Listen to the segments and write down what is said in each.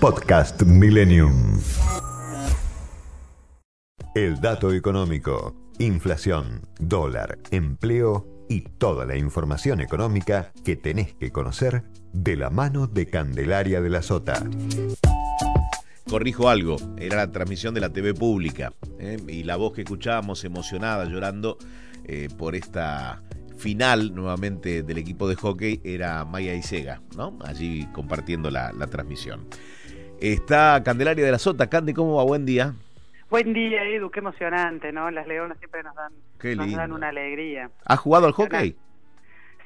Podcast Millennium. El dato económico, inflación, dólar, empleo y toda la información económica que tenés que conocer de la mano de Candelaria de la Sota. Corrijo algo, era la transmisión de la TV pública ¿eh? y la voz que escuchábamos emocionada, llorando eh, por esta final nuevamente del equipo de hockey era Maya Isega, ¿no? Allí compartiendo la, transmisión. Está Candelaria de la Sota. Candy, ¿cómo va? Buen día. Buen día, Edu. Qué emocionante, ¿no? Las leonas siempre nos dan, nos dan una alegría. ¿Has jugado al hockey?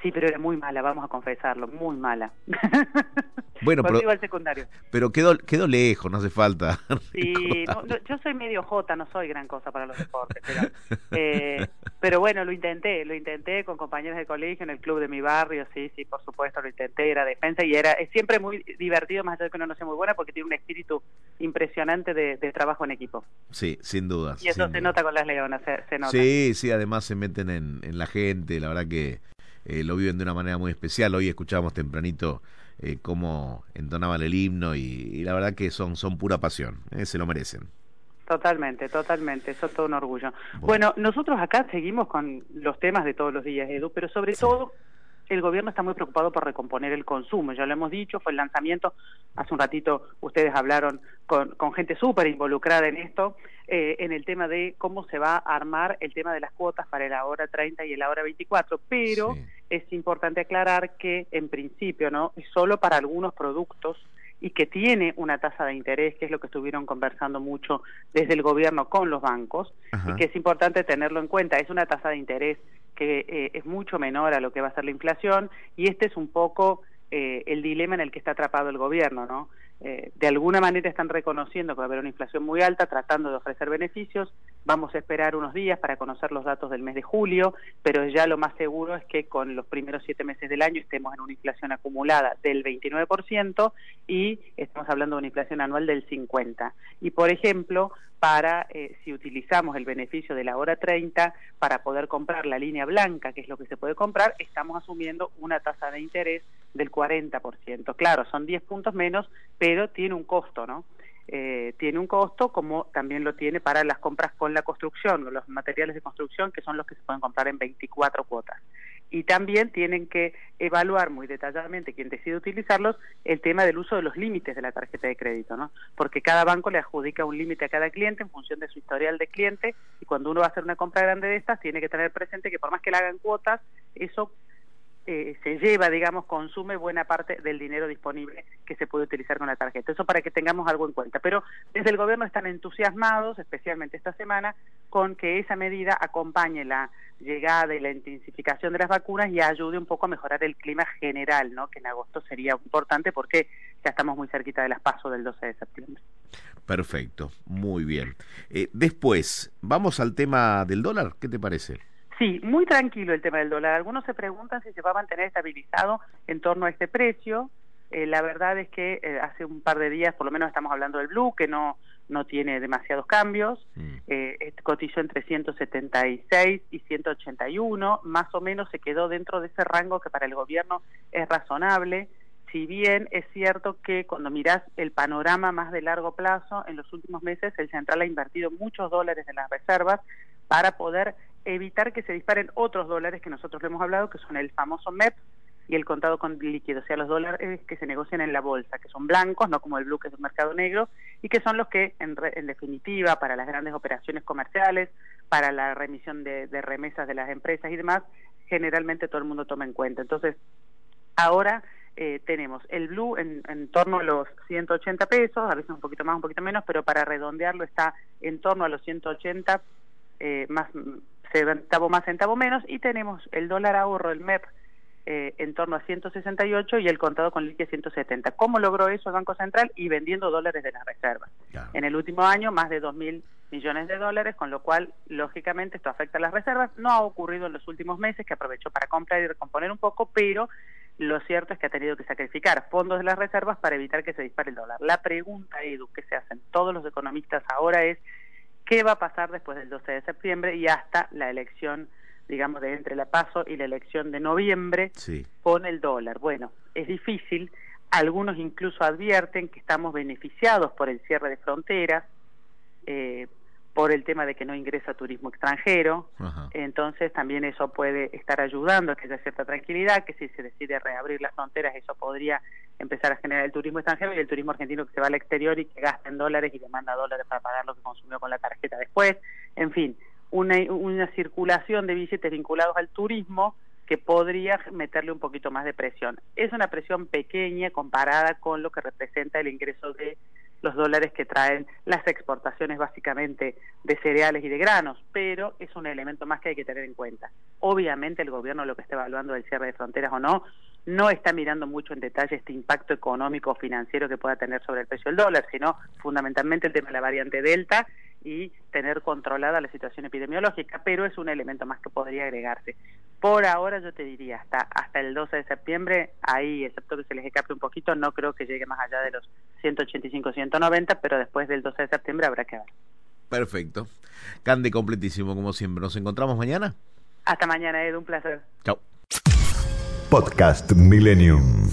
Sí, pero era muy mala, vamos a confesarlo, muy mala. Bueno, pero, iba al secundario. pero quedó, quedó lejos, no hace falta. Sí, yo soy medio jota, no soy gran cosa para los deportes, pero, eh, pero bueno, lo intenté, lo intenté con compañeros de colegio en el club de mi barrio, sí, sí, por supuesto, lo intenté, era defensa y era es siempre muy divertido, más allá de que uno no sea muy buena, porque tiene un espíritu impresionante de, trabajo en equipo. Sí, sin duda. Y eso se nota con las leonas, se, nota. Sí, sí, además se meten en, en la gente, la verdad que eh, lo viven de una manera muy especial. Hoy escuchábamos tempranito eh, cómo entonaban el himno y, la verdad que son, son pura pasión, eh, se lo merecen. Totalmente, totalmente, eso es todo un orgullo. Bueno. nosotros acá seguimos con los temas de todos los días, Edu, pero sobre todo el gobierno está muy preocupado por recomponer el consumo, ya lo hemos dicho, fue el lanzamiento, hace un ratito ustedes hablaron con, con gente súper involucrada en esto, eh, en el tema de cómo se va a armar el tema de las cuotas para la hora 30 y la hora 24, pero es importante aclarar que en principio no es solo para algunos productos y que tiene una tasa de interés, que es lo que estuvieron conversando mucho desde el gobierno con los bancos, y que es importante tenerlo en cuenta. Es una tasa de interés que eh, es mucho menor a lo que va a ser la inflación y este es un poco eh, el dilema en el que está atrapado el gobierno, ¿no? Eh, de alguna manera están reconociendo que va a haber una inflación muy alta, tratando de ofrecer beneficios. Vamos a esperar unos días para conocer los datos del mes de julio, pero ya lo más seguro es que con los primeros siete meses del año estemos en una inflación acumulada del 29% y estamos hablando de una inflación anual del 50%. Y, por ejemplo, para, eh, si utilizamos el beneficio de la hora 30 para poder comprar la línea blanca, que es lo que se puede comprar, estamos asumiendo una tasa de interés del 40%. Claro, son 10 puntos menos, pero tiene un costo, ¿no? Eh, tiene un costo como también lo tiene para las compras con la construcción, los materiales de construcción que son los que se pueden comprar en 24 cuotas. Y también tienen que evaluar muy detalladamente quien decide utilizarlos el tema del uso de los límites de la tarjeta de crédito, ¿no? Porque cada banco le adjudica un límite a cada cliente en función de su historial de cliente y cuando uno va a hacer una compra grande de estas tiene que tener presente que por más que le hagan cuotas, eso eh, se lleva, digamos, consume buena parte del dinero disponible que se puede utilizar con la tarjeta. Eso para que tengamos algo en cuenta. Pero desde el gobierno están entusiasmados, especialmente esta semana, con que esa medida acompañe la llegada y la intensificación de las vacunas y ayude un poco a mejorar el clima general, ¿no? que en agosto sería importante porque ya estamos muy cerquita de las pasos del 12 de septiembre. Perfecto, muy bien. Eh, después, vamos al tema del dólar, ¿qué te parece? Sí, muy tranquilo el tema del dólar. Algunos se preguntan si se va a mantener estabilizado en torno a este precio. Eh, la verdad es que eh, hace un par de días, por lo menos estamos hablando del blue, que no no tiene demasiados cambios. Mm. Eh, cotizó entre 176 y 181, más o menos se quedó dentro de ese rango que para el gobierno es razonable. Si bien es cierto que cuando mirás el panorama más de largo plazo, en los últimos meses el central ha invertido muchos dólares en las reservas para poder evitar que se disparen otros dólares que nosotros le hemos hablado, que son el famoso MEP y el contado con líquido, o sea, los dólares que se negocian en la bolsa, que son blancos, no como el blue, que es un mercado negro, y que son los que, en, definitiva, para las grandes operaciones comerciales, para la remisión de, remesas de las empresas y demás, generalmente todo el mundo toma en cuenta. Entonces, ahora eh, tenemos el blue en, en, torno a los 180 pesos, a veces un poquito más, un poquito menos, pero para redondearlo está en torno a los 180 eh, más centavo más, centavo menos, y tenemos el dólar ahorro, el MEP, eh, en torno a 168 y el contado con liquidez 170. ¿Cómo logró eso el Banco Central? Y vendiendo dólares de las reservas. En el último año, más de 2.000 millones de dólares, con lo cual, lógicamente, esto afecta a las reservas. No ha ocurrido en los últimos meses, que aprovechó para comprar y recomponer un poco, pero lo cierto es que ha tenido que sacrificar fondos de las reservas para evitar que se dispare el dólar. La pregunta, Edu, que se hacen todos los economistas ahora es qué va a pasar después del 12 de septiembre y hasta la elección, digamos, de entre la paso y la elección de noviembre con el dólar. Bueno, es difícil. Algunos incluso advierten que estamos beneficiados por el cierre de fronteras, eh, por el tema de que no ingresa turismo extranjero. Entonces también eso puede estar ayudando a que haya cierta tranquilidad, que si se decide reabrir las fronteras eso podría empezar a generar el turismo extranjero y el turismo argentino que se va al exterior y que gasta en dólares y demanda dólares para pagar lo que consumió con la tarjeta después. En fin, una, una circulación de billetes vinculados al turismo que podría meterle un poquito más de presión. Es una presión pequeña comparada con lo que representa el ingreso de los dólares que traen las exportaciones básicamente de cereales y de granos, pero es un elemento más que hay que tener en cuenta. Obviamente el gobierno lo que está evaluando del cierre de fronteras o no, no está mirando mucho en detalle este impacto económico o financiero que pueda tener sobre el precio del dólar, sino fundamentalmente el tema de la variante Delta y tener controlada la situación epidemiológica, pero es un elemento más que podría agregarse. Por ahora yo te diría, hasta, hasta el 12 de septiembre, ahí, excepto que se les escape un poquito, no creo que llegue más allá de los 185, 190, pero después del 12 de septiembre habrá que ver. Perfecto. Cande completísimo, como siempre. ¿Nos encontramos mañana? Hasta mañana, Edu, un placer. Chao. Podcast Millennium.